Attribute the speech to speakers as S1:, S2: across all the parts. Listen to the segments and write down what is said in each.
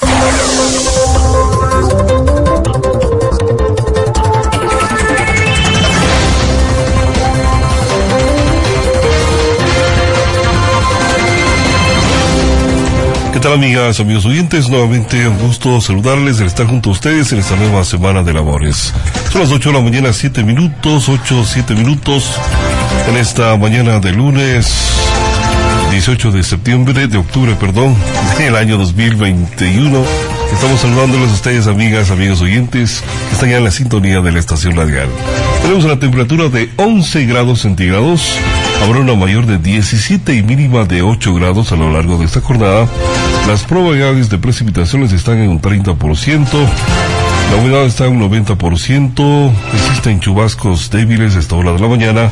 S1: ¿Qué tal amigas, amigos oyentes? Nuevamente un gusto saludarles, de estar junto a ustedes en esta nueva semana de labores. Son las 8 de la mañana, 7 minutos, 8, 7 minutos, en esta mañana de lunes 18 de septiembre, de octubre, perdón, del año 2021. Estamos saludándoles a ustedes, amigas, amigos oyentes, que están ya en la sintonía de la estación radial. Tenemos una temperatura de 11 grados centígrados, habrá una mayor de 17 y mínima de 8 grados a lo largo de esta jornada. Las probabilidades de precipitaciones están en un 30%. La humedad está en un 90%. Existen chubascos débiles a esta hora de la mañana.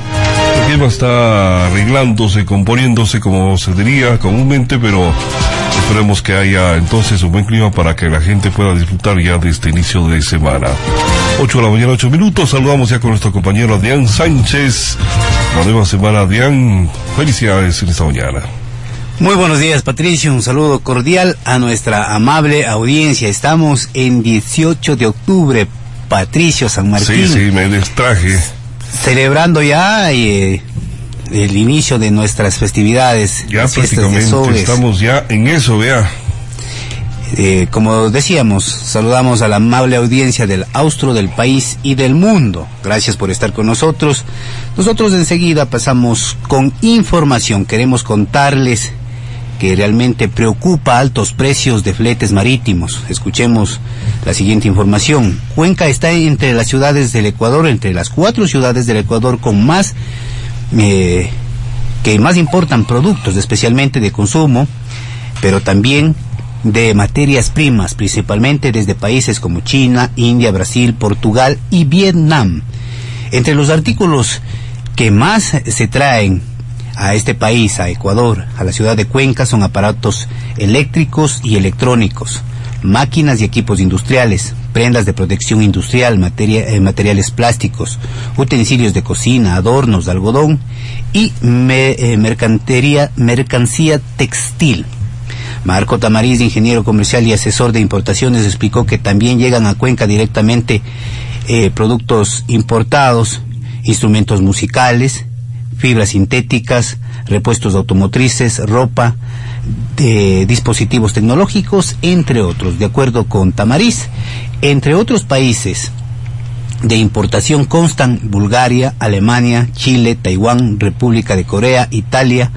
S1: El clima está arreglándose, componiéndose como se diría comúnmente, pero esperemos que haya entonces un buen clima para que la gente pueda disfrutar ya de este inicio de semana. 8 de la mañana, 8 minutos. Saludamos ya con nuestro compañero Adrián Sánchez. La nueva semana, Adrián. Felicidades en esta mañana.
S2: Muy buenos días, Patricio. Un saludo cordial a nuestra amable audiencia. Estamos en 18 de octubre, Patricio San Martín.
S1: Sí, sí, me distraje.
S2: Celebrando ya eh, el inicio de nuestras festividades.
S1: Ya prácticamente estamos ya en eso, vea.
S2: Eh, como decíamos, saludamos a la amable audiencia del Austro, del país y del mundo. Gracias por estar con nosotros. Nosotros enseguida pasamos con información. Queremos contarles que realmente preocupa altos precios de fletes marítimos. Escuchemos la siguiente información. Cuenca está entre las ciudades del Ecuador, entre las cuatro ciudades del Ecuador con más eh, que más importan productos, especialmente de consumo, pero también de materias primas, principalmente desde países como China, India, Brasil, Portugal y Vietnam. Entre los artículos que más se traen a este país, a Ecuador, a la ciudad de Cuenca, son aparatos eléctricos y electrónicos, máquinas y equipos industriales, prendas de protección industrial, eh, materiales plásticos, utensilios de cocina, adornos de algodón y me- eh, mercantería, mercancía textil. Marco Tamariz, ingeniero comercial y asesor de importaciones, explicó que también llegan a Cuenca directamente eh, productos importados, instrumentos musicales, fibras sintéticas, repuestos automotrices, ropa, de dispositivos tecnológicos, entre otros. De acuerdo con Tamariz, entre otros países de importación constan Bulgaria, Alemania, Chile, Taiwán, República de Corea, Italia,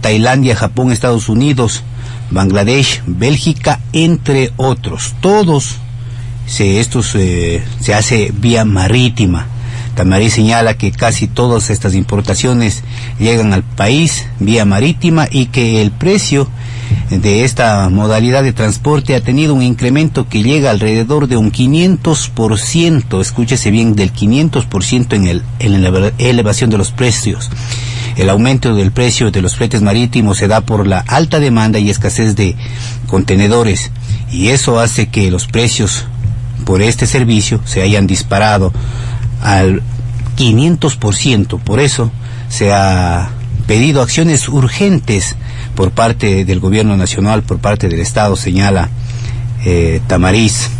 S2: Tailandia, Japón, Estados Unidos, Bangladesh, Bélgica, entre otros. Todos se, estos, eh, se hace vía marítima. Tamariz señala que casi todas estas importaciones llegan al país vía marítima y que el precio de esta modalidad de transporte ha tenido un incremento que llega alrededor de un 500%, escúchese bien, del 500% en, el, en la elevación de los precios. El aumento del precio de los fletes marítimos se da por la alta demanda y escasez de contenedores y eso hace que los precios por este servicio se hayan disparado al 500%. Por eso se ha pedido acciones urgentes por parte del gobierno nacional, por parte del Estado, señala eh, Tamariz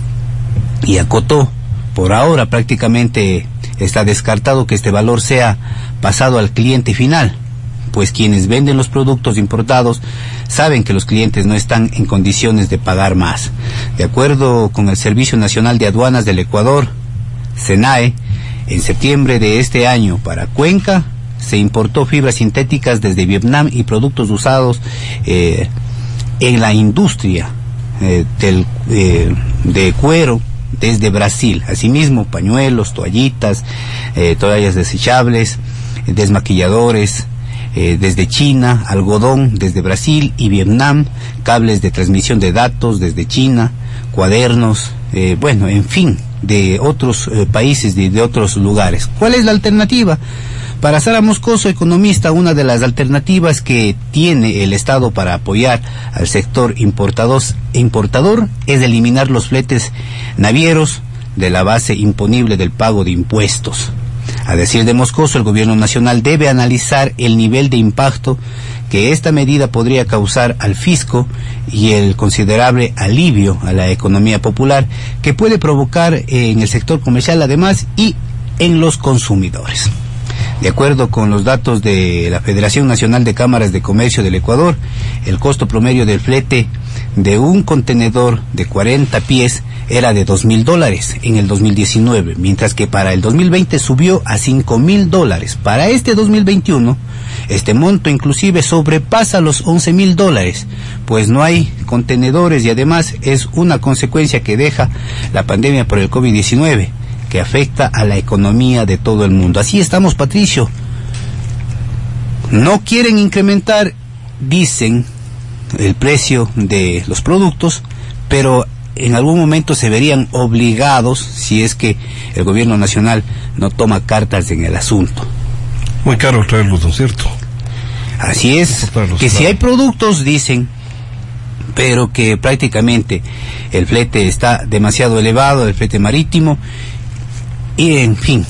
S2: y acotó. Por ahora prácticamente está descartado que este valor sea pasado al cliente final, pues quienes venden los productos importados saben que los clientes no están en condiciones de pagar más. De acuerdo con el Servicio Nacional de Aduanas del Ecuador, SENAE, en septiembre de este año para Cuenca se importó fibras sintéticas desde Vietnam y productos usados eh, en la industria eh, del, eh, de cuero desde Brasil. Asimismo, pañuelos, toallitas, toallas desechables, desmaquilladores, desde China, algodón desde Brasil y Vietnam, cables de transmisión de datos desde China, cuadernos, eh, bueno, en fin, de otros eh, países, de, de otros lugares. ¿Cuál es la alternativa? Para Sara Moscoso, economista, una de las alternativas que tiene el Estado para apoyar al sector importador, importador es eliminar los fletes navieros de la base imponible del pago de impuestos. A decir de Moscoso, el gobierno nacional debe analizar el nivel de impacto que esta medida podría causar al fisco y el considerable alivio a la economía popular que puede provocar en el sector comercial además y en los consumidores. De acuerdo con los datos de la Federación Nacional de Cámaras de Comercio del Ecuador, el costo promedio del flete de un contenedor de 40 pies era de dos mil dólares en el 2019, mientras que para el 2020 subió a cinco mil dólares. Para este 2021, este monto inclusive sobrepasa los 11 mil dólares, pues no hay contenedores y además es una consecuencia que deja la pandemia por el COVID-19 que afecta a la economía de todo el mundo. Así estamos, Patricio. No quieren incrementar, dicen, el precio de los productos, pero en algún momento se verían obligados si es que el gobierno nacional no toma cartas en el asunto.
S1: Muy caro traerlos, ¿no es cierto?
S2: Así es, que si hay productos, dicen, pero que prácticamente el flete está demasiado elevado, el flete marítimo, y en fin,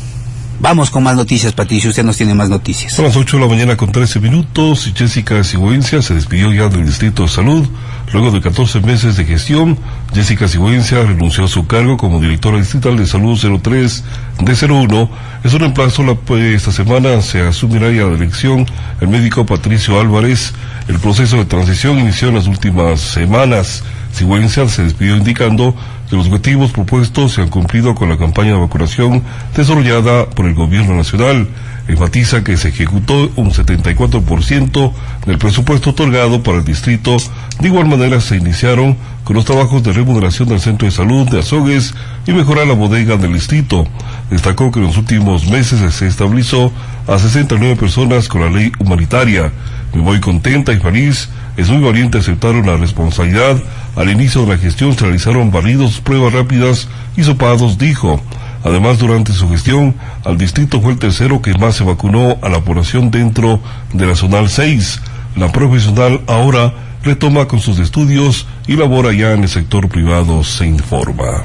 S2: Vamos con más noticias, Patricio. Usted nos tiene más noticias.
S1: Son las 8 de la mañana con 13 minutos y Jessica Sigüencia se despidió ya del Distrito de Salud. Luego de 14 meses de gestión, Jessica Sigüencia renunció a su cargo como directora distrital de Salud 03 de 01. Es un reemplazo. La, pues, esta semana se asumirá ya la elección el médico Patricio Álvarez. El proceso de transición inició en las últimas semanas. Sigüencia se despidió indicando que los objetivos propuestos se han cumplido con la campaña de vacunación desarrollada por el gobierno nacional. Enfatiza que se ejecutó un 74% del presupuesto otorgado para el distrito. De igual manera se iniciaron con los trabajos de remodelación del centro de salud de Azogues y mejorar la bodega del distrito. Destacó que en los últimos meses se estabilizó a 69 personas con la ley humanitaria. Me voy contenta y feliz. Es muy valiente aceptaron la responsabilidad. Al inicio de la gestión se realizaron barridos, pruebas rápidas y sopados, dijo. Además, durante su gestión, al distrito fue el tercero que más se vacunó a la población dentro de la zonal 6. La profesional ahora retoma con sus estudios y labora ya en el sector privado, se informa.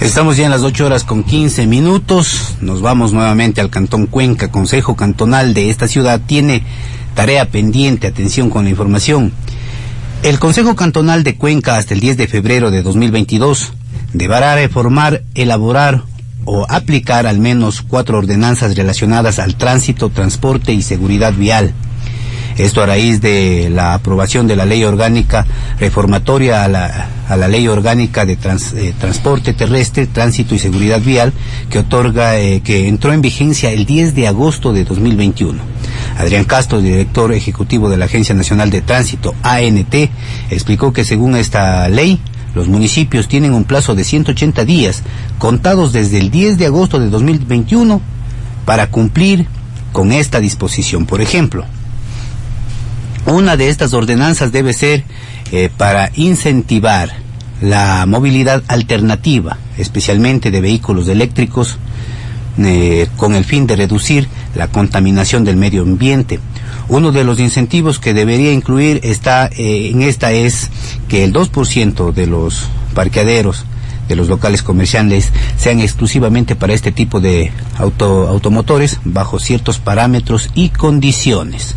S2: Estamos ya en las 8 horas con 15 minutos. Nos vamos nuevamente al Cantón Cuenca. Consejo Cantonal de esta ciudad tiene tarea pendiente. Atención con la información. El Consejo Cantonal de Cuenca hasta el 10 de febrero de 2022 deberá reformar, elaborar o aplicar al menos cuatro ordenanzas relacionadas al tránsito, transporte y seguridad vial. Esto a raíz de la aprobación de la ley orgánica reformatoria a la, a la ley orgánica de eh, transporte terrestre, tránsito y seguridad vial que otorga, eh, que entró en vigencia el 10 de agosto de 2021. Adrián Castro, director ejecutivo de la Agencia Nacional de Tránsito, ANT, explicó que según esta ley, los municipios tienen un plazo de 180 días, contados desde el 10 de agosto de 2021, para cumplir con esta disposición. Por ejemplo, una de estas ordenanzas debe ser eh, para incentivar la movilidad alternativa, especialmente de vehículos eléctricos, eh, con el fin de reducir la contaminación del medio ambiente. Uno de los incentivos que debería incluir está eh, en esta es que el 2% de los parqueaderos de los locales comerciales sean exclusivamente para este tipo de auto, automotores bajo ciertos parámetros y condiciones.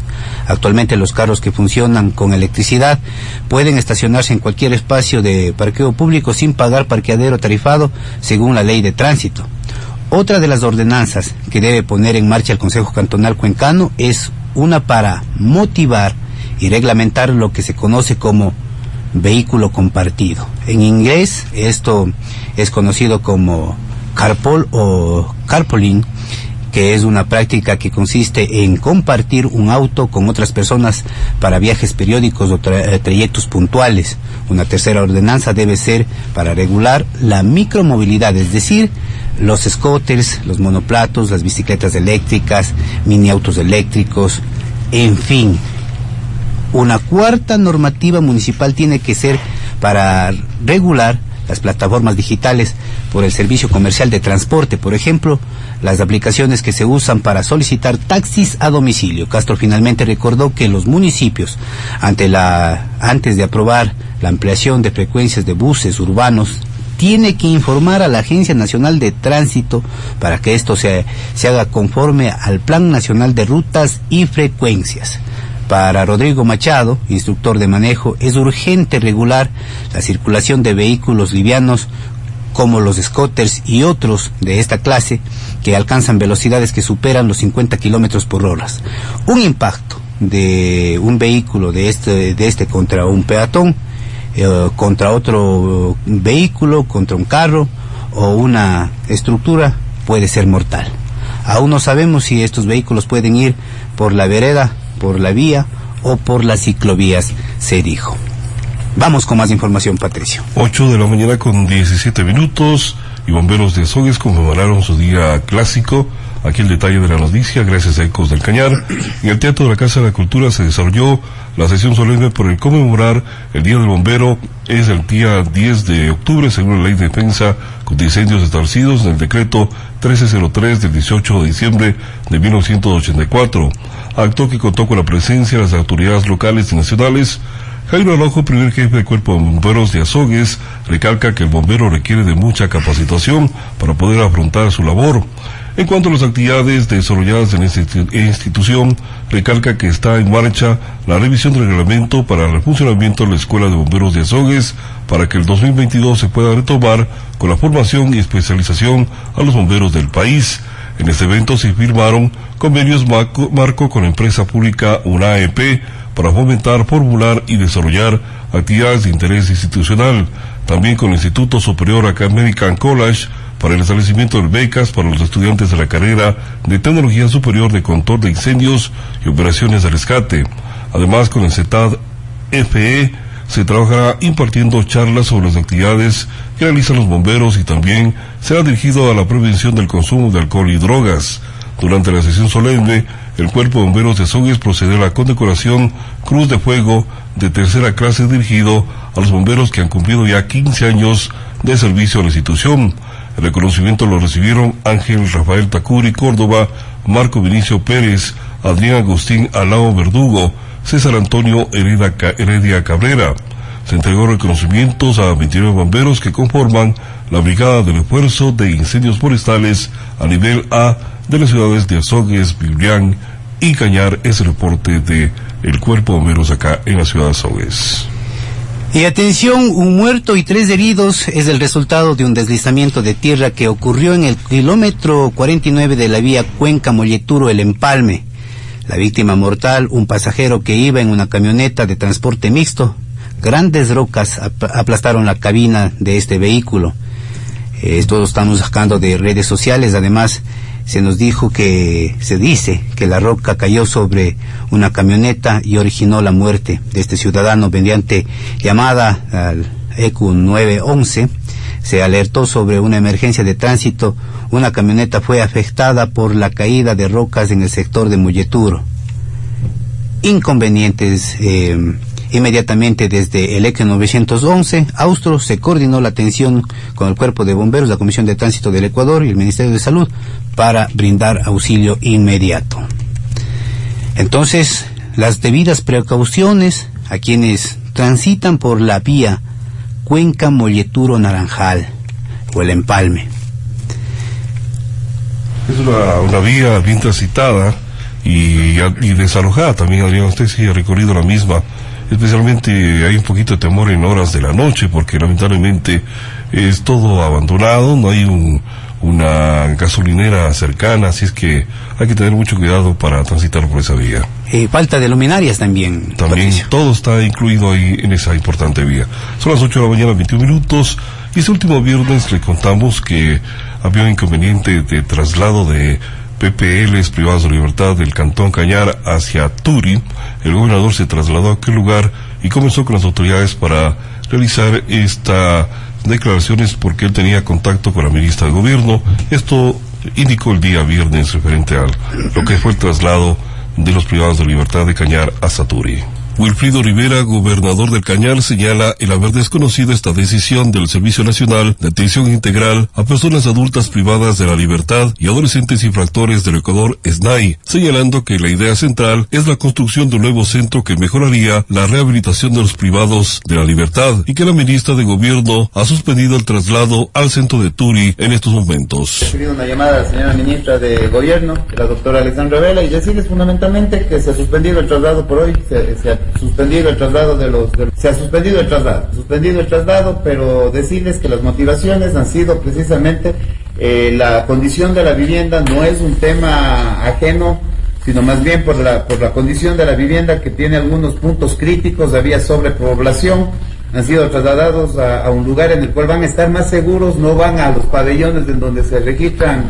S2: Actualmente los carros que funcionan con electricidad pueden estacionarse en cualquier espacio de parqueo público sin pagar parqueadero tarifado según la ley de tránsito. Otra de las ordenanzas que debe poner en marcha el Consejo Cantonal Cuencano es una para motivar y reglamentar lo que se conoce como vehículo compartido. En inglés esto es conocido como carpool o carpooling, que es una práctica que consiste en compartir un auto con otras personas para viajes periódicos o tra trayectos puntuales. Una tercera ordenanza debe ser para regular la micromovilidad, es decir, los scooters, los monoplatos, las bicicletas eléctricas, mini autos eléctricos, en fin. Una cuarta normativa municipal tiene que ser para regular las plataformas digitales por el servicio comercial de transporte, por ejemplo, las aplicaciones que se usan para solicitar taxis a domicilio. Castro finalmente recordó que los municipios, ante la, antes de aprobar la ampliación de frecuencias de buses urbanos, tiene que informar a la Agencia Nacional de Tránsito para que esto se, se haga conforme al Plan Nacional de Rutas y Frecuencias. Para Rodrigo Machado, instructor de manejo, es urgente regular la circulación de vehículos livianos como los scooters y otros de esta clase que alcanzan velocidades que superan los 50 kilómetros por hora. Un impacto de un vehículo de este, de este contra un peatón, eh, contra otro vehículo, contra un carro o una estructura puede ser mortal. Aún no sabemos si estos vehículos pueden ir por la vereda por la vía o por las ciclovías, se dijo. Vamos con más información, Patricio.
S1: 8 de la mañana con 17 minutos y bomberos de Azogues conmemoraron su día clásico. Aquí el detalle de la noticia, gracias a Ecos del Cañar. En el Teatro de la Casa de la Cultura se desarrolló la sesión solemne por el conmemorar el Día del Bombero. Es el día 10 de octubre, según la Ley de Defensa contra Incendios Establecidos en el decreto 1303 del 18 de diciembre de 1984 acto que contó con la presencia de las autoridades locales y nacionales. Jairo Alojo, primer jefe del Cuerpo de Bomberos de Azogues, recalca que el bombero requiere de mucha capacitación para poder afrontar su labor. En cuanto a las actividades desarrolladas en esta institución, recalca que está en marcha la revisión del reglamento para el funcionamiento de la Escuela de Bomberos de Azogues para que el 2022 se pueda retomar con la formación y especialización a los bomberos del país. En este evento se firmaron convenios marco, con la empresa pública UNAEP para fomentar, formular y desarrollar actividades de interés institucional, también con el Instituto Superior American College para el establecimiento de becas para los estudiantes de la carrera de Tecnología Superior de Control de Incendios y Operaciones de Rescate. Además, con el CETAD FE se trabajará impartiendo charlas sobre las actividades que realizan los bomberos y también será dirigido a la prevención del consumo de alcohol y drogas. Durante la sesión solemne, el Cuerpo de Bomberos de Sogues procedió a la condecoración Cruz de Fuego de tercera clase dirigido a los bomberos que han cumplido ya 15 años de servicio a la institución. El reconocimiento lo recibieron Ángel Rafael Tacuri Córdoba, Marco Vinicio Pérez, Adrián Agustín Alao Verdugo, César Antonio Heredia Cabrera. Se entregó reconocimientos a 29 bomberos que conforman la Brigada del Esfuerzo de Incendios Forestales a nivel A de las ciudades de Azogues, Biblián y Cañar. Es el reporte de Cuerpo de Bomberos acá en la ciudad de Azogues.
S2: Y atención, un muerto y tres heridos es el resultado de un deslizamiento de tierra que ocurrió en el kilómetro 49 de la vía Cuenca Molleturo El Empalme. La víctima mortal, un pasajero que iba en una camioneta de transporte mixto. Grandes rocas aplastaron la cabina de este vehículo. esto lo estamos sacando de redes sociales. Además, se nos dijo que, se dice que la roca cayó sobre una camioneta y originó la muerte de este ciudadano mediante llamada al ECU 911 se alertó sobre una emergencia de tránsito. Una camioneta fue afectada por la caída de rocas en el sector de Mulleturo. Inconvenientes. Eh, inmediatamente desde el ECE 911, Austro se coordinó la atención con el Cuerpo de Bomberos, la Comisión de Tránsito del Ecuador y el Ministerio de Salud para brindar auxilio inmediato. Entonces, las debidas precauciones a quienes transitan por la vía Cuenca Molleturo Naranjal o el Empalme.
S1: Es una, vía bien transitada y, y, desalojada también, Adrián. Usted sí ha recorrido la misma. Especialmente hay un poquito de temor en horas de la noche porque lamentablemente es todo abandonado, no hay un, una gasolinera cercana, así es que hay que tener mucho cuidado para transitar por esa vía.
S2: Y falta de luminarias también.
S1: También todo está incluido ahí en esa importante vía. Son las 8 de la mañana, 21 minutos, y este último viernes le contamos que había un inconveniente de traslado de PPLs privados de libertad del Cantón Cañar hacia Turi. El gobernador se trasladó a aquel lugar y comenzó con las autoridades para realizar esta declaraciones porque él tenía contacto con la ministra de Gobierno. Esto indicó el día viernes referente a lo que fue el traslado de los privados de libertad de Cañar a Saturi. Wilfrido Rivera, gobernador del Cañar, señala el haber desconocido esta decisión del Servicio Nacional de Atención Integral a personas adultas privadas de la libertad y adolescentes infractores del Ecuador, SNAI, señalando que la idea central es la construcción de un nuevo centro que mejoraría la rehabilitación de los privados de la libertad y que la ministra de Gobierno ha suspendido el traslado al centro de Turi en estos momentos.
S3: He una llamada ministra de Gobierno, la doctora Alexandra Vela, y decirles fundamentalmente que se ha suspendido el traslado por hoy, suspendido el traslado de los, se ha suspendido el traslado, suspendido el traslado, pero decirles que las motivaciones han sido precisamente eh, la condición de la vivienda no es un tema ajeno sino más bien por la, por la condición de la vivienda que tiene algunos puntos críticos, había sobrepoblación, han sido trasladados a, a, un lugar en el cual van a estar más seguros, no van a los pabellones en donde se registran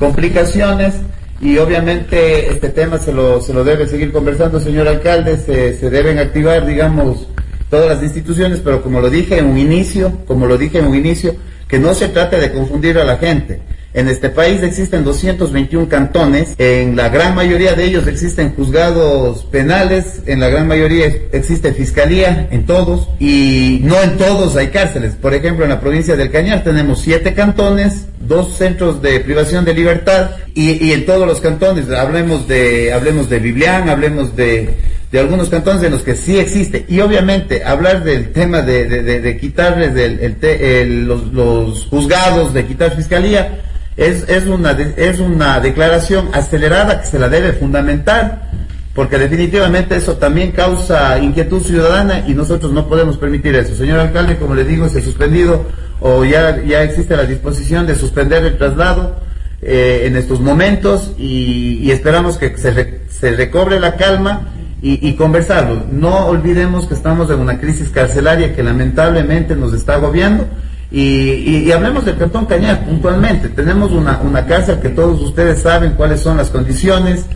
S3: complicaciones y obviamente este tema se lo, se lo debe seguir conversando, señor alcalde, se, se deben activar, digamos, todas las instituciones, pero como lo dije en un inicio, como lo dije en un inicio, que no se trate de confundir a la gente. En este país existen 221 cantones, en la gran mayoría de ellos existen juzgados penales, en la gran mayoría existe fiscalía, en todos, y no en todos hay cárceles. Por ejemplo, en la provincia del Cañar tenemos siete cantones, dos centros de privación de libertad, y, en todos los cantones, hablemos de, hablemos de Biblián, hablemos de, de algunos cantones en los que sí existe. Y obviamente hablar del tema de, de, de, de quitarles el, el, el, los, los, juzgados, de quitar fiscalía, es, es, una, es una declaración acelerada que se la debe fundamentar, porque definitivamente eso también causa inquietud ciudadana y nosotros no podemos permitir eso. Señor alcalde, como le digo, se ha suspendido o ya, ya existe la disposición de suspender el traslado. Eh, en estos momentos y, esperamos que se, re, se recobre la calma y, y, conversarlo. No olvidemos que estamos en una crisis carcelaria que lamentablemente nos está agobiando. Y, y, hablemos del Cantón Cañar puntualmente. Tenemos una, una cárcel que todos ustedes saben cuáles son las condiciones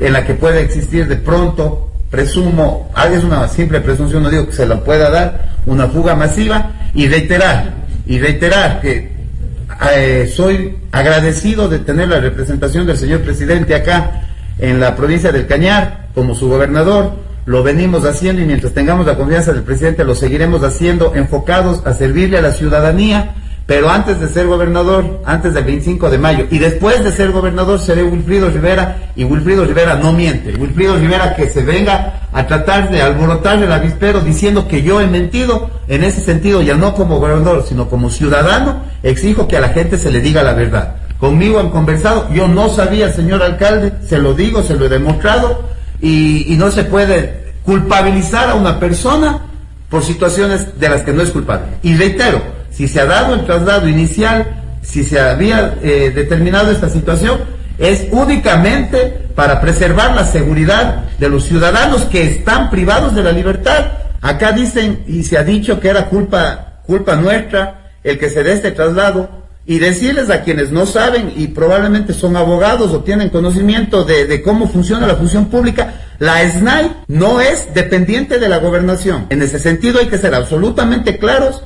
S3: en la que puede existir de pronto, presumo, es una simple presunción, no digo que se la pueda dar, una fuga masiva y reiterar, y reiterar que eh, soy agradecido de tener la representación del señor presidente acá en la provincia del Cañar como su gobernador. Lo venimos haciendo y mientras tengamos la confianza del presidente lo seguiremos haciendo enfocados a servirle a la ciudadanía. Pero antes de ser gobernador, antes del 25 de mayo y después de ser gobernador seré Wilfrido Rivera y Wilfrido Rivera no miente. Wilfrido Rivera que se venga a tratar de alborotar el avispero diciendo que yo he mentido, en ese sentido ya no como gobernador, sino como ciudadano, exijo que a la gente se le diga la verdad conmigo han conversado, yo no sabía, señor alcalde, se lo digo, se lo he demostrado, y, y, no se puede culpabilizar a una persona por situaciones de las que no es culpable. Y reitero, si se ha dado el traslado inicial, si se había eh, determinado esta situación, es únicamente para preservar la seguridad de los ciudadanos que están privados de la libertad. Acá dicen, y se ha dicho que era culpa, culpa nuestra el que se dé este traslado, y decirles a quienes no saben y probablemente son abogados o tienen conocimiento de, cómo funciona la función pública, la SNAI no es dependiente de la gobernación. En ese sentido hay que ser absolutamente claros.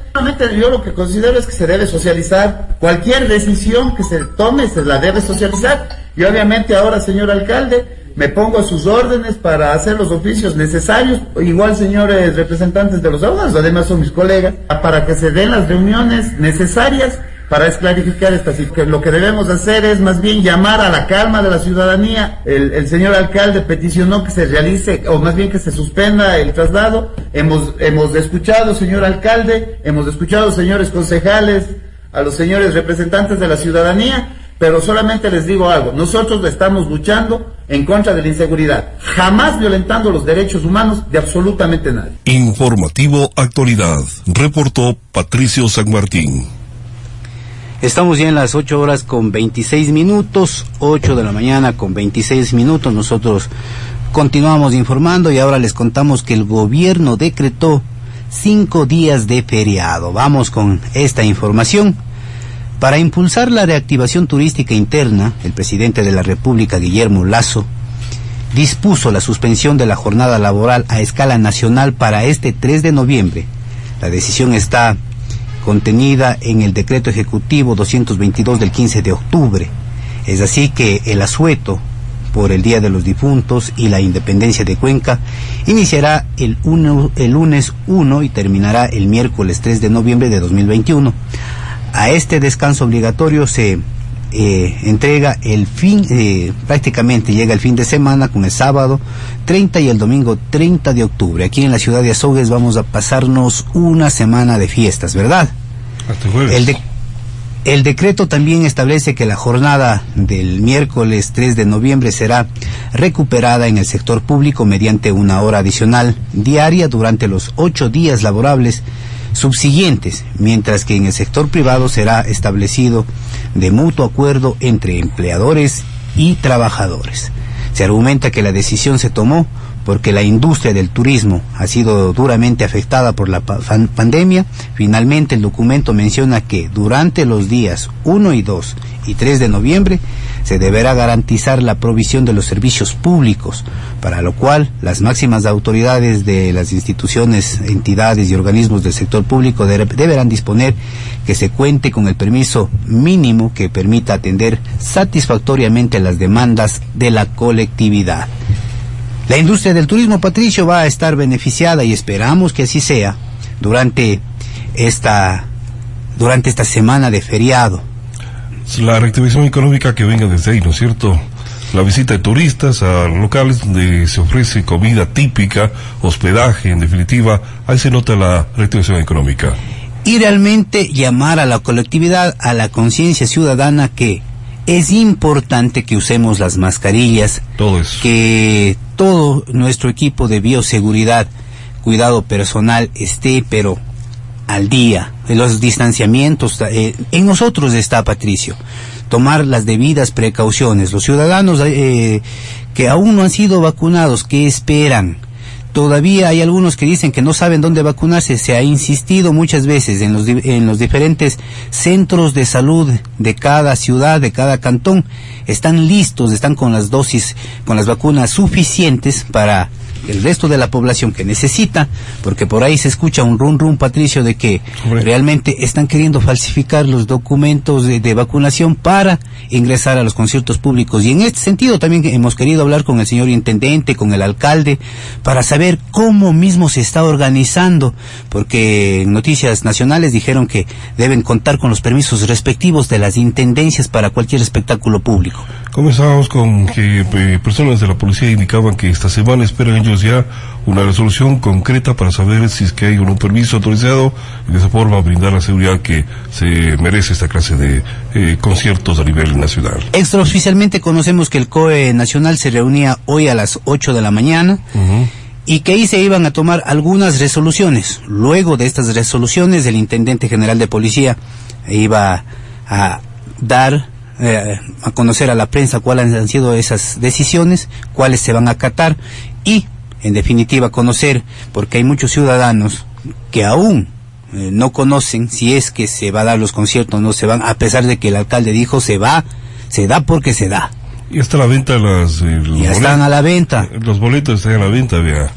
S3: Yo lo que considero es que se debe socializar. Cualquier decisión que se tome se la debe socializar. Y obviamente ahora, señor alcalde, me pongo a sus órdenes para hacer los oficios necesarios, igual señores representantes de los abogados, además son mis colegas, para que se den las reuniones necesarias para esclarificar esta situación. Lo que debemos hacer es más bien llamar a la calma de la ciudadanía. El, el, señor alcalde peticionó que se realice, o más bien que se suspenda el traslado. Hemos, hemos escuchado, señor alcalde, hemos escuchado, señores concejales, a los señores representantes de la ciudadanía, pero solamente les digo algo, nosotros estamos luchando en contra de la inseguridad, jamás violentando los derechos humanos de absolutamente nadie.
S1: Informativo Actualidad, reportó Patricio San Martín.
S2: Estamos ya en las 8 horas con 26 minutos, 8 de la mañana con 26 minutos. Nosotros continuamos informando y ahora les contamos que el gobierno decretó cinco días de feriado. Vamos con esta información. Para impulsar la reactivación turística interna, el presidente de la República, Guillermo Lazo, dispuso la suspensión de la jornada laboral a escala nacional para este 3 de noviembre. La decisión está contenida en el decreto ejecutivo 222 del 15 de octubre. Es así que el asueto por el Día de los Difuntos y la Independencia de Cuenca iniciará el, lunes 1 y terminará el miércoles 3 de noviembre de 2021. A este descanso obligatorio se eh, entrega el fin, eh, prácticamente llega el fin de semana con el sábado 30 y el domingo 30 de octubre. Aquí en la ciudad de Azogues vamos a pasarnos una semana de fiestas, ¿verdad?
S1: Hasta jueves.
S2: El, el decreto también establece que la jornada del miércoles 3 de noviembre será recuperada en el sector público mediante una hora adicional diaria durante los ocho días laborables subsiguientes, mientras que en el sector privado será establecido de mutuo acuerdo entre empleadores y trabajadores. Se argumenta que la decisión se tomó porque la industria del turismo ha sido duramente afectada por la pandemia. Finalmente, el documento menciona que durante los días 1 y 2 y 3 de noviembre se deberá garantizar la provisión de los servicios públicos, para lo cual las máximas autoridades de las instituciones, entidades y organismos del sector público deberán disponer que se cuente con el permiso mínimo que permita atender satisfactoriamente las demandas de la colectividad. La industria del turismo, Patricio, va a estar beneficiada y esperamos que así sea durante esta, durante esta semana de feriado.
S1: La reactivación económica que venga desde ahí, ¿no es cierto? La visita de turistas a locales donde se ofrece comida típica, hospedaje, en definitiva, ahí se nota la reactivación económica.
S2: Y realmente llamar a la colectividad, a la conciencia ciudadana que es importante que usemos las mascarillas,
S1: todo eso.
S2: que todo nuestro equipo de bioseguridad, cuidado personal esté, pero al día, los distanciamientos, eh, en nosotros está Patricio, tomar las debidas precauciones. Los ciudadanos eh, que aún no han sido vacunados, ¿qué esperan? Todavía hay algunos que dicen que no saben dónde vacunarse. Se ha insistido muchas veces en los, en los diferentes centros de salud de cada ciudad, de cada cantón. Están listos, están con las dosis, con las vacunas suficientes para el resto de la población que necesita, porque por ahí se escucha un rum rum, Patricio, de que realmente están queriendo falsificar los documentos de, vacunación para ingresar a los conciertos públicos. Y en este sentido también hemos querido hablar con el señor intendente, con el alcalde, para saber cómo mismo se está organizando, porque en noticias nacionales dijeron que deben contar con los permisos respectivos de las intendencias para cualquier espectáculo público.
S1: Comenzamos con que eh, personas de la policía indicaban que esta semana esperan ellos ya una resolución concreta para saber si es que hay un permiso autorizado y de esa forma brindar la seguridad que se merece esta clase de eh, conciertos a nivel nacional.
S2: Extraoficialmente conocemos que el COE nacional se reunía hoy a las 8 de la mañana. y que ahí se iban a tomar algunas resoluciones. Luego de estas resoluciones, el intendente general de policía iba a dar eh, a conocer a la prensa cuáles han sido esas decisiones, cuáles se van a acatar y, en definitiva, conocer, porque hay muchos ciudadanos que aún eh, no conocen si es que se va a dar los conciertos o no se van, a pesar de que el alcalde dijo se va, se da porque se da.
S1: Y está a la venta las...
S2: Eh, ya están a la venta.
S1: Los boletos están a la venta, vea.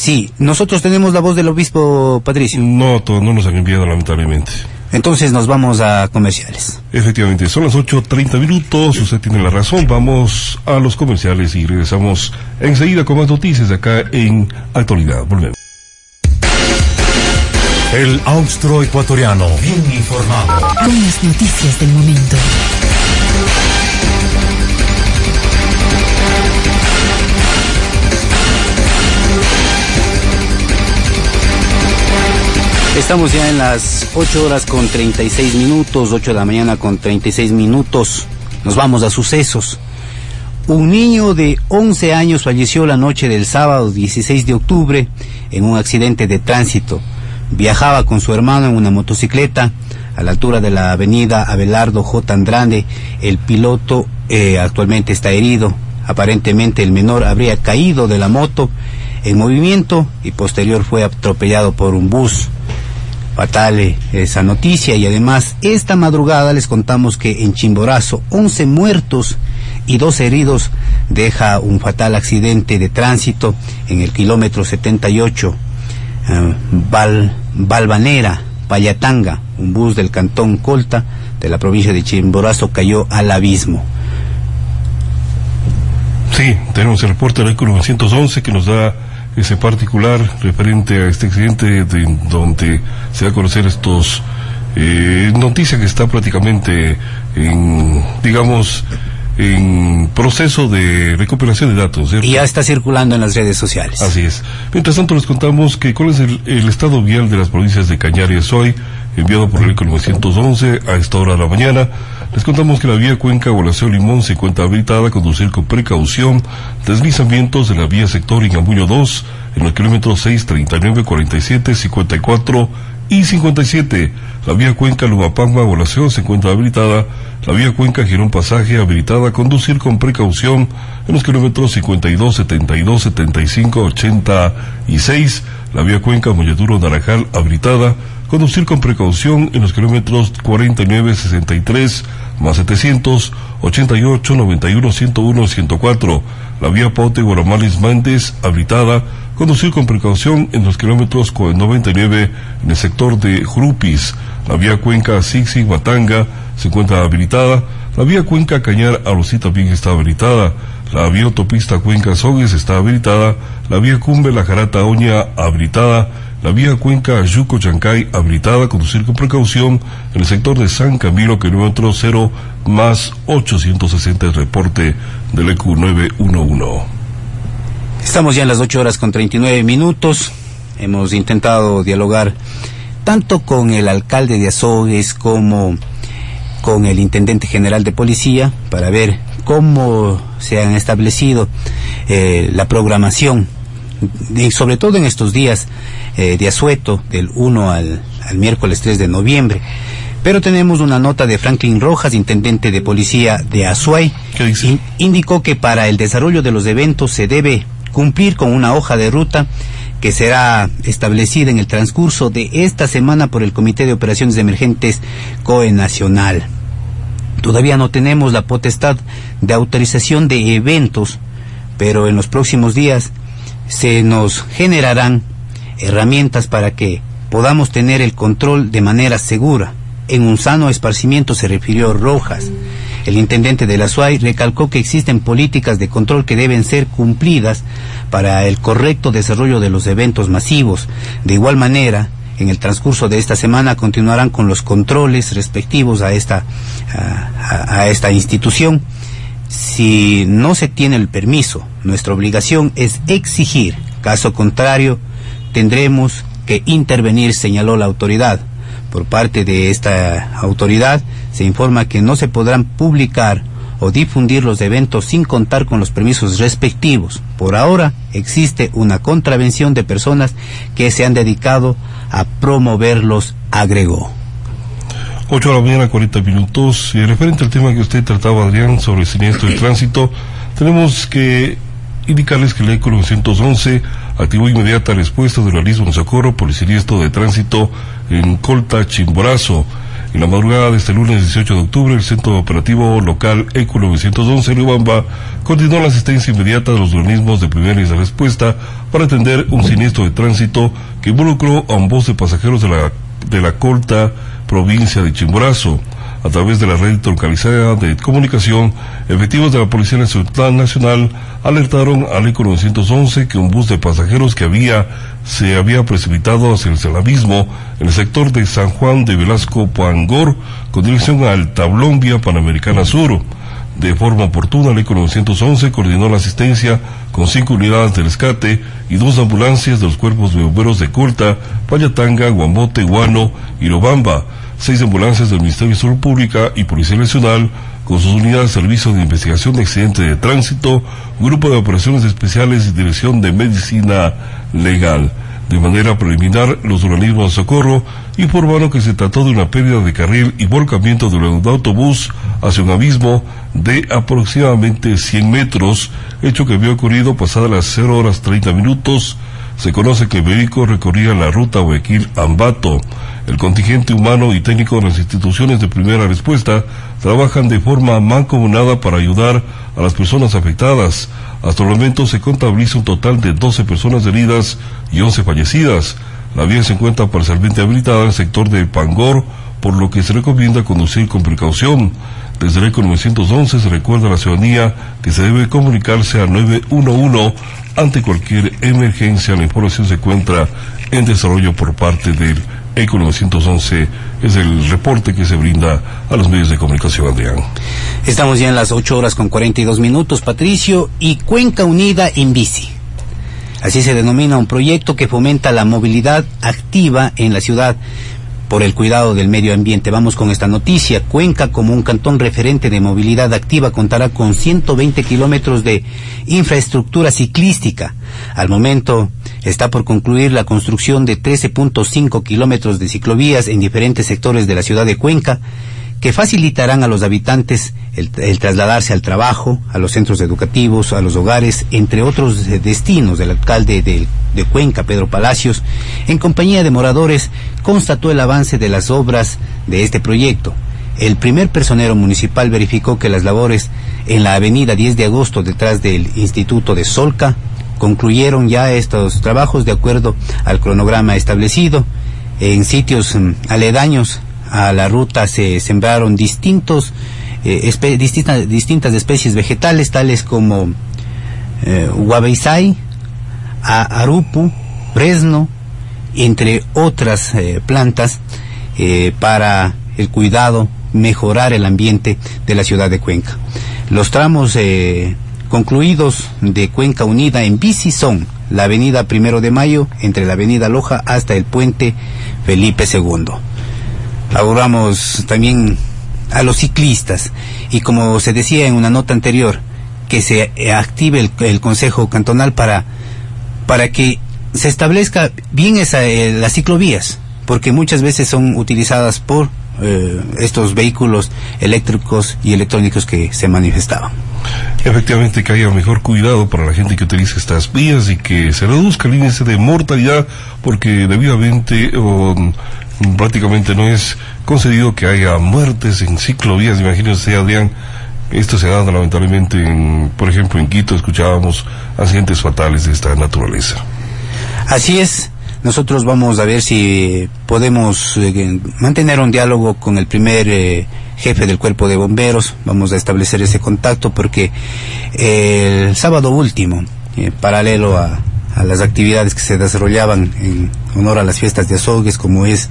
S2: Sí, nosotros tenemos la voz del obispo Patricio.
S1: No, no nos han enviado lamentablemente.
S2: Entonces nos vamos a comerciales.
S1: Efectivamente, son las 8.30 minutos, usted tiene la razón, vamos a los comerciales y regresamos enseguida con más noticias acá en Actualidad. Volvemos.
S4: El austroecuatoriano, bien informado.
S5: Con las noticias del momento.
S2: Estamos ya en las 8 horas con 36 minutos, 8 de la mañana con 36 minutos. Nos vamos a sucesos. Un niño de 11 años falleció la noche del sábado 16 de octubre en un accidente de tránsito. Viajaba con su hermano en una motocicleta a la altura de la avenida Abelardo J. Andrade. El piloto eh, actualmente está herido. Aparentemente el menor habría caído de la moto en movimiento y posterior fue atropellado por un bus fatal esa noticia y además esta madrugada les contamos que en Chimborazo 11 muertos y dos heridos deja un fatal accidente de tránsito en el kilómetro 78 uh, eh, Val, Valvanera, Payatanga, un bus del cantón Colta de la provincia de Chimborazo cayó al abismo.
S1: Sí, tenemos el reporte del vehículo 911 que nos da ese particular referente a este accidente de donde se va a conocer estos eh, noticia que está prácticamente en, digamos, en proceso de recuperación de datos.
S2: Y ya está circulando en las redes sociales.
S1: Así es. Mientras tanto, les contamos que cuál es el, estado vial de las provincias de Cañar y Azuay, enviado por el 911 a esta hora de la mañana. Les contamos que la vía Cuenca Bolaseo Limón se encuentra habilitada a conducir con precaución deslizamientos de la vía sector Ingamuño 2 en los kilómetros 6, 39, 47, 54 y 57. La vía Cuenca Lumapamba Bolaseo se encuentra habilitada. La vía Cuenca Girón Pasaje habilitada a conducir con precaución en los kilómetros 52, 72, 75, 86. La vía Cuenca Molleturo Naranjal habilitada conducir con precaución en los kilómetros 49, 63, más 700, 88, 91, 101, 104. La vía Paute Guaramales Mandes habilitada, conducir con precaución en los kilómetros 99 en el sector de Jurupis. La vía Cuenca Sixi Matanga se encuentra habilitada. La vía Cuenca Cañar Arosita también está habilitada. La vía autopista Cuenca Sogues está habilitada. La vía Cumbe La Jarata Oña habilitada la vía Cuenca Yuco Chancay habilitada a conducir con precaución en el sector de San Camilo, kilómetro 0 más 860 el reporte del EQ 911.
S2: Estamos ya en las 8 horas con 39 minutos. Hemos intentado dialogar tanto con el alcalde de Azogues como con el intendente general de policía para ver cómo se han establecido eh, la programación y sobre todo en estos días eh, de asueto, del 1 al, miércoles 3 de noviembre. Pero tenemos una nota de Franklin Rojas, intendente de policía de Azuay. indicó que para el desarrollo de los eventos se debe cumplir con una hoja de ruta que será establecida en el transcurso de esta semana por el Comité de Operaciones Emergentes COE Nacional. Todavía no tenemos la potestad de autorización de eventos, pero en los próximos días se nos generarán herramientas para que podamos tener el control de manera segura. En un sano esparcimiento se refirió Rojas. El intendente de la SUAI recalcó que existen políticas de control que deben ser cumplidas para el correcto desarrollo de los eventos masivos. De igual manera, en el transcurso de esta semana continuarán con los controles respectivos a esta, a esta institución. Si no se tiene el permiso, nuestra obligación es exigir. Caso contrario, tendremos que intervenir, señaló la autoridad. Por parte de esta autoridad se informa que no se podrán publicar o difundir los eventos sin contar con los permisos respectivos. Por ahora existe una contravención de personas que se han dedicado a promoverlos, agregó.
S1: 8 de la mañana, 40 minutos. Y referente al tema que usted trataba, Adrián, sobre siniestro de tránsito, tenemos que indicarles que el ECO 911 activó inmediata respuesta del organismo de socorro por el siniestro de tránsito en Colta, Chimborazo. En la madrugada de este lunes 18 de octubre, el Centro Operativo Local ECO 911 en Ubamba continuó la asistencia inmediata de los organismos de primera y de respuesta para atender un siniestro de tránsito que involucró a un bus de pasajeros de la, de la Colta, provincia de Chimborazo a través de la red localizada de comunicación, efectivos de la Policía Nacional alertaron al ECO 911 que un bus de pasajeros que había se había precipitado hacia el abismo en el sector de San Juan de Velasco Pangor con dirección al tablón Panamericana Sur. De forma oportuna, el ECO 911 coordinó la asistencia con cinco unidades de rescate y dos ambulancias de los cuerpos de bomberos de Colta, Payatanga, Guamote, Guano y Lobamba seis ambulancias del Ministerio de Salud Pública y Policía Nacional, con sus unidades de servicio de investigación de accidentes de tránsito, grupo de operaciones especiales y dirección de medicina legal. De manera preliminar, los organismos de socorro informaron que se trató de una pérdida de carril y volcamiento del autobús hacia un abismo de aproximadamente 100 metros, hecho que había ocurrido pasadas las 0 horas 30 minutos. Se conoce que vehículo recorría la ruta Guayaquil-Ambato. El contingente humano y técnico de las instituciones de primera respuesta trabajan de forma mancomunada para ayudar a las personas afectadas. Hasta el momento se contabiliza un total de 12 personas heridas y 11 fallecidas. La vía se encuentra parcialmente habilitada en el sector de Pangor, por lo que se recomienda conducir con precaución. Desde el ECO 911 se recuerda a la ciudadanía que se debe comunicarse al 911 ante cualquier emergencia. La información se encuentra en desarrollo por parte del ECO 911. Es el reporte que se brinda a los medios de comunicación, Adrián.
S2: Estamos ya en las 8 horas con 42 minutos, Patricio, y Cuenca Unida en Bici. Así se denomina un proyecto que fomenta la movilidad activa en la ciudad por el cuidado del medio ambiente. Vamos con esta noticia. Cuenca, como un cantón referente de movilidad activa, contará con 120 kilómetros de infraestructura ciclística. Al momento está por concluir la construcción de 13.5 kilómetros de ciclovías en diferentes sectores de la ciudad de Cuenca que facilitarán a los habitantes el, trasladarse al trabajo, a los centros educativos, a los hogares, entre otros destinos del alcalde de, de Cuenca, Pedro Palacios, en compañía de moradores, constató el avance de las obras de este proyecto. El primer personero municipal verificó que las labores en la avenida 10 de agosto detrás del Instituto de Solca concluyeron ya estos trabajos de acuerdo al cronograma establecido. En sitios mm, aledaños a la ruta se sembraron distintos, eh, distintas, especies vegetales, tales como eh, arupu, fresno, entre otras eh, plantas, eh, para el cuidado, mejorar el ambiente de la ciudad de Cuenca. Los tramos concluidos de Cuenca Unida en bici son la avenida Primero de Mayo, entre la avenida Loja hasta el puente Felipe II auguramos también a los ciclistas y como se decía en una nota anterior, que se active el, Consejo Cantonal para, para que se establezca bien esa, eh, las ciclovías, porque muchas veces son utilizadas por eh, estos vehículos eléctricos y electrónicos que se manifestaban.
S1: Efectivamente, que haya mejor cuidado para la gente que utiliza estas vías y que se reduzca el índice de mortalidad, porque debidamente prácticamente no es concedido que haya muertes en ciclovías. Imagínense, Adrián, esto se dado lamentablemente, en, por ejemplo, en Quito escuchábamos accidentes fatales de esta naturaleza.
S2: Así es. Nosotros vamos a ver si podemos eh, mantener un diálogo con el primer eh, jefe del cuerpo de bomberos. Vamos a establecer ese contacto porque el sábado último, eh, paralelo a, a las actividades que se desarrollaban en honor a las fiestas de Azogues, como es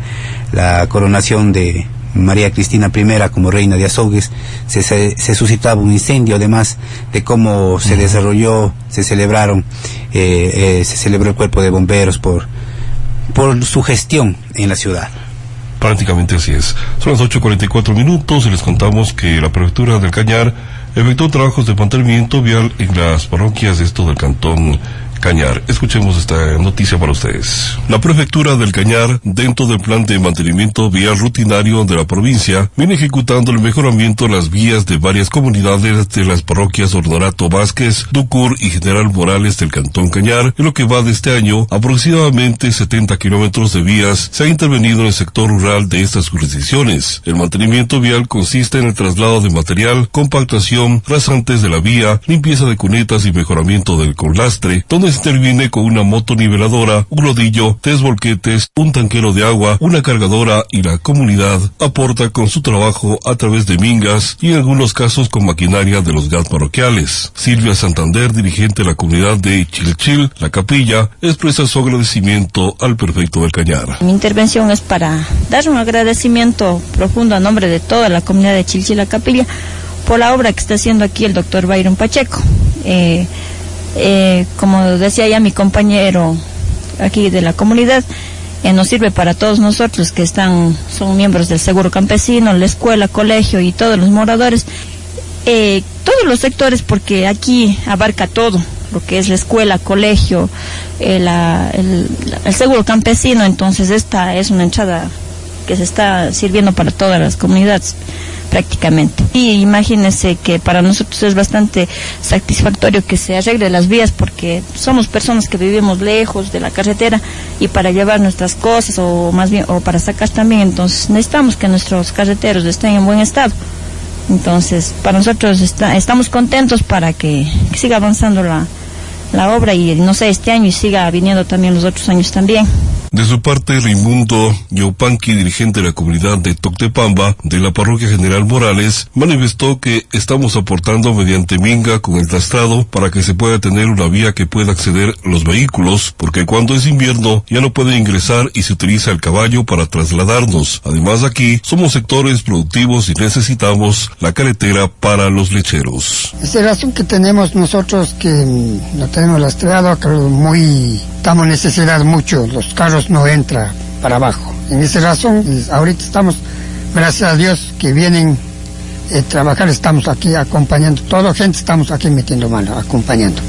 S2: la coronación de María Cristina I como reina de Azogues, se, se, suscitaba un incendio, además de cómo se desarrolló, se celebraron, eh, eh, se celebró el cuerpo de bomberos por, por su gestión en la ciudad.
S1: Prácticamente así es. Son las 8.44 minutos y les contamos que la prefectura del Cañar efectuó trabajos de mantenimiento vial en las parroquias de esto del cantón Cañar. Escuchemos esta noticia para ustedes. La prefectura del Cañar, dentro del plan de mantenimiento vial rutinario de la provincia, viene ejecutando el mejoramiento de las vías de varias comunidades de las parroquias Ordorato Vázquez, Ducur y General Morales del Cantón Cañar. En lo que va de este año, aproximadamente 70 kilómetros de vías se ha intervenido en el sector rural de estas jurisdicciones. El mantenimiento vial consiste en el traslado de material, compactación, rasantes de la vía, limpieza de cunetas y mejoramiento del conlastre, donde interviene con una moto niveladora, un rodillo, tres volquetes, un tanquero de agua, una cargadora y la comunidad aporta con su trabajo a través de mingas y en algunos casos con maquinaria de los gas parroquiales. Silvia Santander, dirigente de la comunidad de Chilchil, la capilla, expresa su agradecimiento al prefecto del Cañar.
S6: Mi intervención es para dar un agradecimiento profundo a nombre de toda la comunidad de Chilchil, la capilla, por la obra que está haciendo aquí el doctor Byron Pacheco. Eh, eh, como decía ya mi compañero aquí de la comunidad, eh, nos sirve para todos nosotros que están, son miembros del seguro campesino, la escuela, colegio y todos los moradores, eh, todos los sectores porque aquí abarca todo, lo que es la escuela, colegio, el, el seguro campesino, entonces esta es una entrada que se está sirviendo para todas las comunidades prácticamente. Y imagínense que para nosotros es bastante satisfactorio que se arregle las vías porque somos personas que vivimos lejos de la carretera y para llevar nuestras cosas o más bien o para sacar también, entonces necesitamos que nuestros carreteros estén en buen estado. Entonces, para nosotros estamos contentos para que, siga avanzando la, la obra y no sé, este año y siga viniendo también los otros años también.
S1: De su parte, Raimundo Yopanqui, dirigente de la comunidad de Toctepamba de la parroquia General Morales, manifestó que estamos aportando mediante Minga con el trastrado para que se pueda tener una vía que pueda acceder los vehículos, porque cuando es invierno ya no pueden ingresar y se utiliza el caballo para trasladarnos. Además aquí somos sectores productivos y necesitamos la carretera para los lecheros.
S7: Es razón que tenemos nosotros que no tenemos lastrado, muy, estamos necesidad mucho, los carros no entran para abajo. En esa razón, ahorita estamos, gracias a Dios, que vienen a eh, trabajar, estamos aquí acompañando, toda gente estamos aquí metiendo mano, acompañando.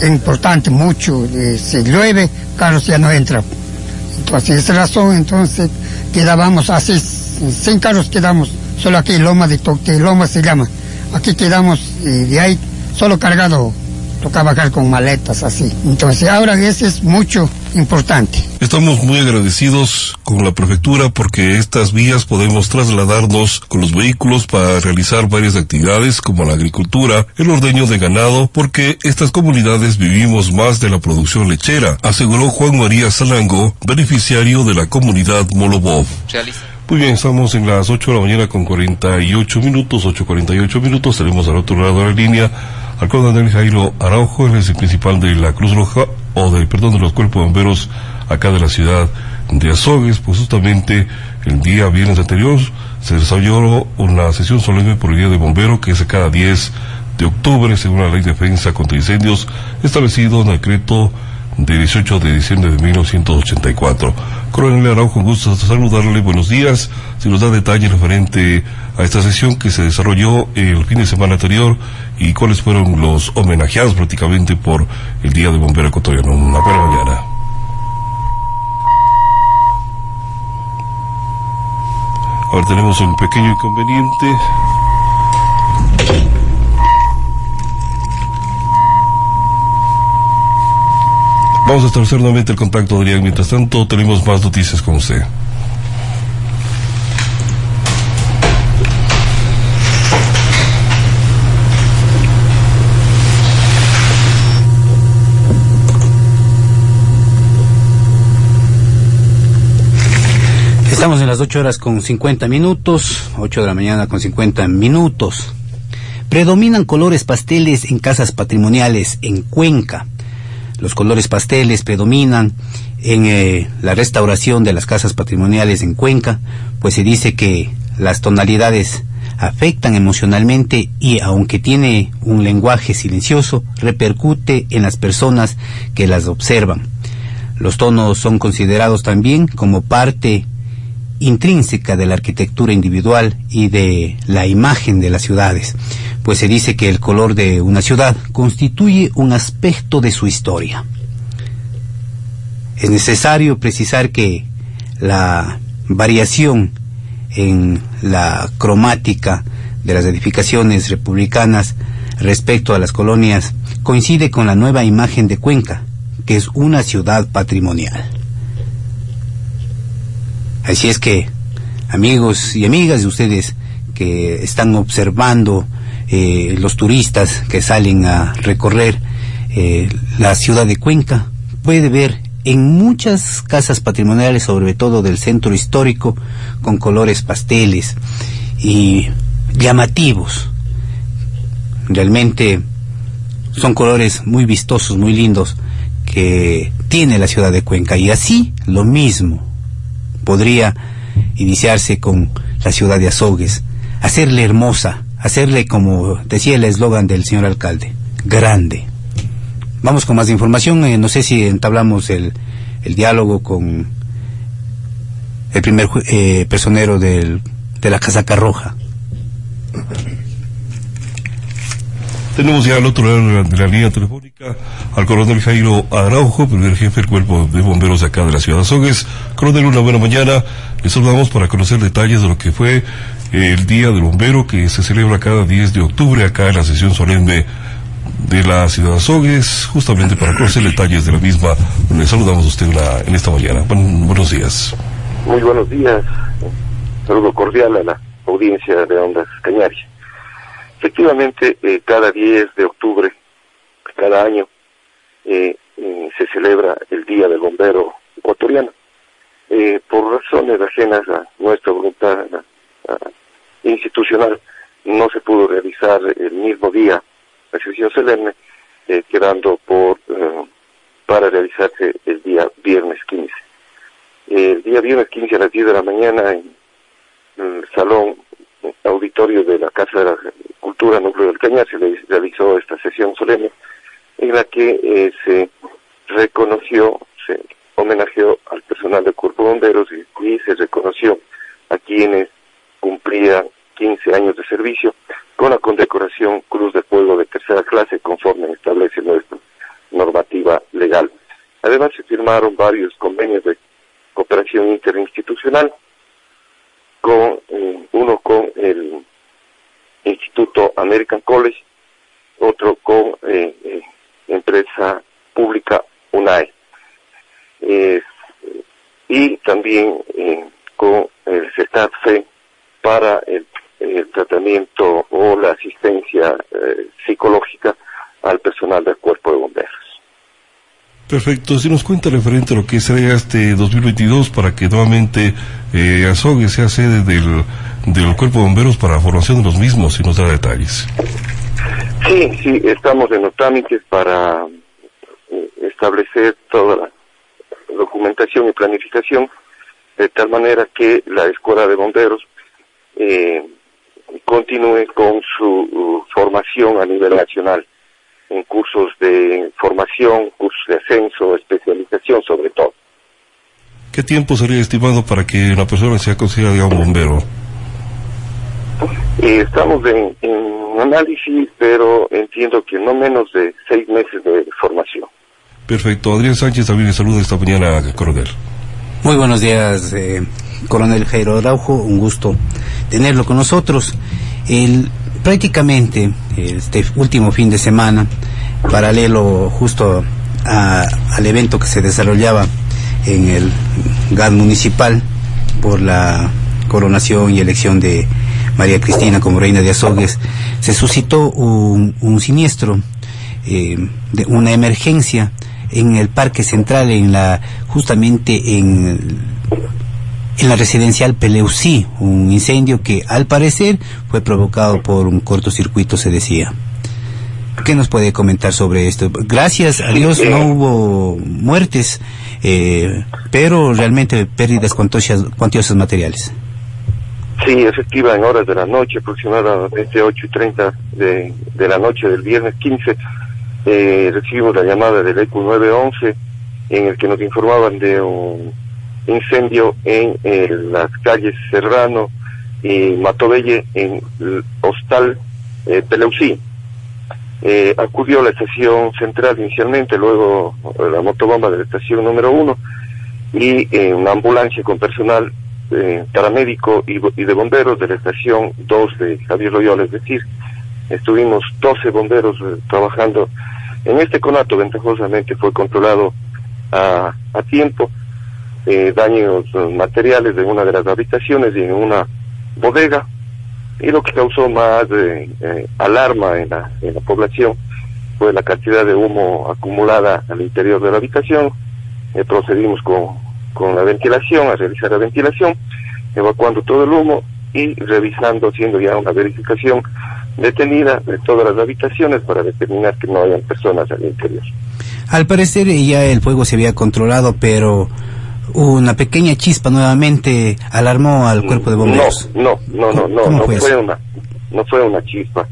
S7: Es importante, mucho, eh, si llueve, carros ya no entran. Entonces, en esa razón, entonces, quedábamos así, sin carros quedamos, solo aquí Loma de Toque, Loma se llama. Aquí quedamos y de ahí solo cargado toca bajar con maletas así. Entonces ahora eso es mucho importante.
S1: Estamos muy agradecidos con la prefectura porque estas vías podemos trasladarnos con los vehículos para realizar varias actividades como la agricultura, el ordeño de ganado, porque estas comunidades vivimos más de la producción lechera, aseguró Juan María Salango, beneficiario de la comunidad Molobov. Muy bien, estamos en las 8 de la mañana con 48 minutos, 8.48 minutos, tenemos al otro lado de la línea al coronel Jairo Araujo, el principal de la Cruz Roja, o del, perdón, de los cuerpos bomberos acá de la ciudad de Azogues, pues justamente el día viernes anterior se desarrolló una sesión solemne por el Día de Bombero que es cada 10 de octubre, según la Ley de Defensa contra Incendios, establecido en el decreto de 18 de diciembre de 1984. Coronel Araujo, gusto saludarle, buenos días. Si nos da detalles referente a esta sesión que se desarrolló el fin de semana anterior y cuáles fueron los homenajeados prácticamente por el Día de Bombero Ecuatoriano. Una buena mañana. Ahora tenemos un pequeño inconveniente. Vamos a establecer nuevamente el contacto, Adrián. Mientras tanto, tenemos más noticias con usted.
S2: Estamos en las 8 horas con 50 minutos, 8 de la mañana con 50 minutos. Predominan colores pasteles en casas patrimoniales en Cuenca los colores pasteles predominan en eh, la restauración de las casas patrimoniales en Cuenca, pues se dice que las tonalidades afectan emocionalmente y aunque tiene un lenguaje silencioso, repercute en las personas que las observan. Los tonos son considerados también como parte intrínseca de la arquitectura individual y de la imagen de las ciudades pues se dice que el color de una ciudad constituye un aspecto de su historia. Es necesario precisar que la variación en la cromática de las edificaciones republicanas respecto a las colonias coincide con la nueva imagen de Cuenca, que es una ciudad patrimonial. Así es que, amigos y amigas de ustedes que están observando eh, los turistas que salen a recorrer eh, la ciudad de Cuenca, puede ver en muchas casas patrimoniales, sobre todo del centro histórico, con colores pasteles y llamativos. Realmente son colores muy vistosos, muy lindos que tiene la ciudad de Cuenca. Y así lo mismo podría iniciarse con la ciudad de Azogues, hacerle hermosa, hacerle como decía el eslogan del señor alcalde, grande. Vamos con más información, eh, no sé si entablamos el, el diálogo con el primer eh, personero del, de la casaca roja.
S1: Tenemos ya al otro lado de la, línea telefónica al coronel Jairo Araujo, primer jefe del cuerpo de bomberos acá de la ciudad de Azogues. Coronel, una buena mañana. Le saludamos para conocer detalles de lo que fue el Día del Bombero que se celebra cada 10 de octubre acá en la sesión solemne de la ciudad de Azogues, justamente para conocer detalles de la misma. Le saludamos a usted en esta mañana. buenos días.
S8: Muy buenos días. saludo cordial a la audiencia de Ondas Cañaris. Efectivamente, eh, cada 10 de octubre, cada año, eh, eh, se celebra el Día del Bombero Ecuatoriano. por razones ajenas a nuestra voluntad institucional, no se pudo realizar el mismo día la sesión solemne, quedando por para realizarse el día viernes 15. El día viernes 15 a las 10 de la mañana en el salón auditorio de la Casa de la Cultura Núcleo del Cañar se realizó esta sesión solemne en la que se reconoció, se homenajeó al personal del Cuerpo de Bomberos y, se reconoció a quienes cumplían 15 años de servicio con la condecoración Cruz de Fuego de tercera clase conforme establece nuestra normativa legal. Además se firmaron varios convenios de cooperación interinstitucional, con eh, uno con el Instituto American College, otro con eh, eh, empresa pública UNAE y también con el CETATFE para el, tratamiento o la asistencia eh, psicológica al personal del cuerpo de bomberos.
S1: Perfecto, si nos cuenta referente a lo que será este 2022 para que nuevamente eh, Azogue sea sede del, del cuerpo de bomberos para la formación de los mismos, si nos da detalles.
S8: Sí, sí, estamos en los trámites para eh, establecer toda la documentación y planificación de tal manera que la Escuela de Bomberos eh, continúe con su uh, formación a nivel nacional en cursos de formación, cursos de ascenso, especialización sobre todo.
S1: ¿Qué tiempo sería estimado para que una persona sea considerada un bombero?
S8: Eh, estamos en, análisis, pero entiendo que no menos de seis meses de formación.
S1: Perfecto. Adrián Sánchez también le saluda esta mañana, coronel.
S2: Muy buenos días, eh, coronel Jairo Araujo. Un gusto tenerlo con nosotros. El, prácticamente este último fin de semana, paralelo justo al evento que se desarrollaba en el GAD municipal por la coronación y elección de María Cristina como reina de Azogues, se suscitó un, siniestro, eh, de una emergencia en el Parque Central, en la justamente en en la residencial Peleusí, un incendio que al parecer fue provocado por un cortocircuito, se decía. ¿Qué nos puede comentar sobre esto? Gracias a Dios no hubo muertes, eh, pero realmente pérdidas cuantiosas, cuantiosas materiales.
S8: Sí, efectiva, en horas de la noche, aproximadamente 8 y 30 de, de la noche del viernes 15, eh, recibimos la llamada del ECU 911 en el que nos informaban de un incendio en, las calles Serrano y Matobelle en el hostal eh. Eh, acudió la estación central inicialmente, luego la motobomba de la estación número uno y eh, una ambulancia con personal eh, paramédico y, de bomberos de la estación 2 de Javier Loyola, es decir, estuvimos 12 bomberos trabajando en este conato, ventajosamente fue controlado a, a tiempo eh, daños materiales de una de las habitaciones y en una bodega y lo que causó más eh, eh, alarma en la, en la población fue la cantidad de humo acumulada al interior de la habitación. procedimos con, con la ventilación, a realizar la ventilación, evacuando todo el humo y revisando, haciendo ya una verificación detenida de todas las habitaciones para determinar que no hayan personas al interior.
S2: Al parecer ya el fuego se había controlado, pero una pequeña chispa nuevamente alarmó al cuerpo de bomberos.
S8: No, no, no, no, no, fue, una, no fue una chispa.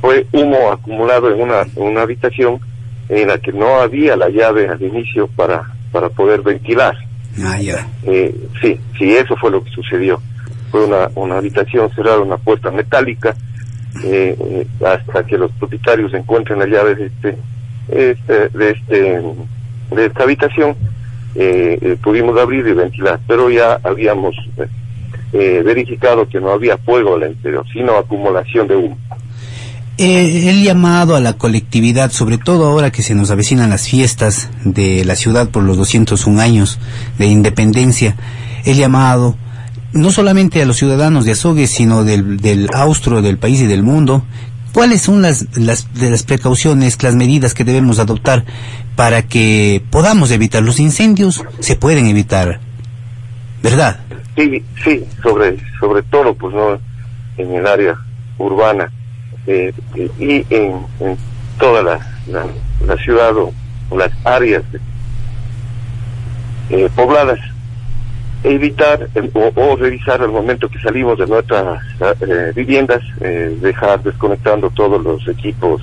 S8: Fue humo acumulado en una, una habitación en la que no había la llave al inicio para, para poder ventilar.
S2: Ah, ya.
S8: Eh, sí, sí, eso fue lo que sucedió. Fue una, una habitación cerrada, una puerta metálica, eh, eh, hasta que los propietarios encuentren la llave de este, este, de este, de esta habitación pudimos abrir y ventilar, pero ya habíamos eh, verificado que no había fuego el interior, sino acumulación de humo.
S2: el llamado a la colectividad, sobre todo ahora que se nos avecinan las fiestas de la ciudad por los 201 años de independencia, el llamado no solamente a los ciudadanos de Azogues, sino del, del austro del país y del mundo, ¿Cuáles son las, las, de las precauciones, las medidas que debemos adoptar para que podamos evitar los incendios? Se pueden evitar. ¿verdad?
S8: Sí, sí, sobre, sobre todo, pues no en el área urbana eh, y en, toda la, la, ciudad o, las áreas eh, pobladas evitar o, revisar al momento que salimos de nuestras eh, viviendas, eh, dejar desconectando todos los equipos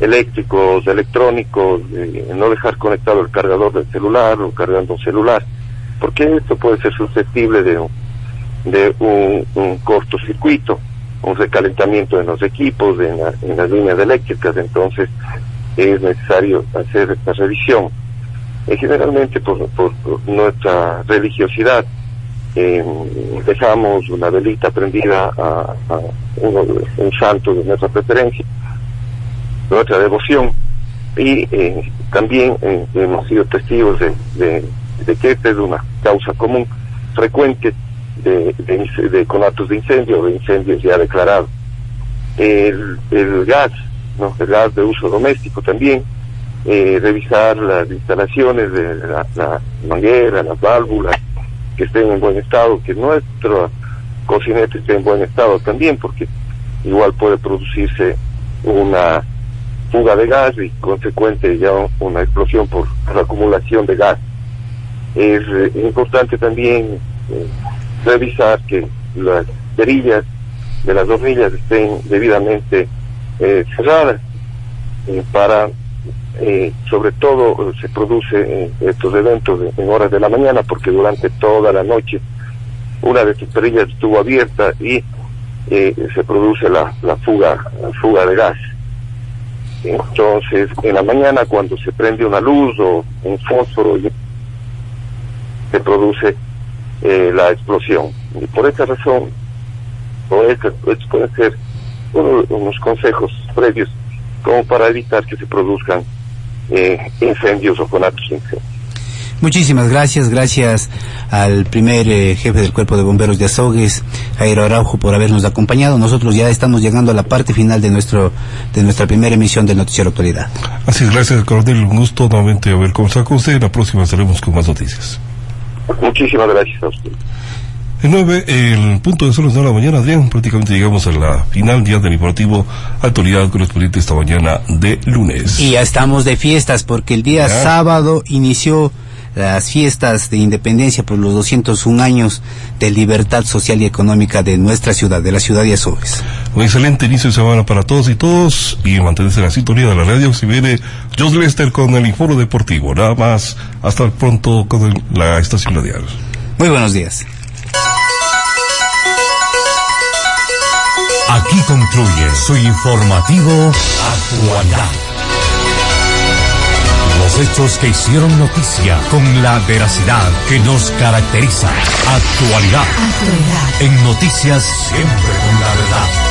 S8: eléctricos, electrónicos, eh, no dejar conectado el cargador del celular o cargando un celular, porque esto puede ser susceptible de, de un, cortocircuito, un recalentamiento en los equipos, en, en las líneas eléctricas, entonces es necesario hacer esta revisión eh, generalmente por, por, nuestra religiosidad eh, dejamos una velita prendida a, un santo de nuestra preferencia, nuestra devoción, y eh, también hemos sido testigos de, que esta es una causa común frecuente de, de, con actos de incendio, de incendios ya declarados. El, el gas, ¿no? el gas de uso doméstico también, eh, revisar las instalaciones de la, manguera, las válvulas, que estén en buen estado, que nuestro cocinete esté en buen estado también, porque igual puede producirse una fuga de gas y consecuente ya una explosión por la acumulación de gas. Es eh, importante también eh, revisar que las cerillas de las hornillas estén debidamente cerradas para eh, sobre todo eh, se produce estos eventos en horas de la mañana porque durante toda la noche una de sus perillas estuvo abierta y eh, se produce la, la fuga la fuga de gas. Entonces en la mañana cuando se prende una luz o un fósforo se produce la explosión. Y por esta razón puede ser unos consejos previos como para evitar que se produzcan eh, incendios o con actos.
S2: Muchísimas gracias, gracias al primer eh, jefe del Cuerpo de Bomberos de Azogues, Jairo Araujo, por habernos acompañado. Nosotros ya estamos llegando a la parte final de nuestro de nuestra primera emisión del Noticiero Actualidad.
S1: Así es, gracias, coronel. Un gusto nuevamente haber conversado con usted. La próxima estaremos con más noticias.
S8: Muchísimas gracias a usted.
S1: El 9, el punto de sol de la mañana, Adrián. Prácticamente llegamos a la final día del deportivo actualidad correspondiente esta mañana de lunes.
S2: Y ya estamos de fiestas porque el día sábado inició las fiestas de independencia por los 201 años de libertad social y económica de nuestra ciudad, de la ciudad de Azogues.
S1: Un excelente inicio de semana para todos y todos y mantenerse en la sintonía de la radio. Si viene Jos Lester con el informe deportivo. Nada más, hasta pronto con la estación radial.
S2: Muy buenos días.
S4: Aquí concluye su informativo Actualidad. Los hechos que hicieron noticia con la veracidad que nos caracteriza. Actualidad. Actualidad. En noticias siempre con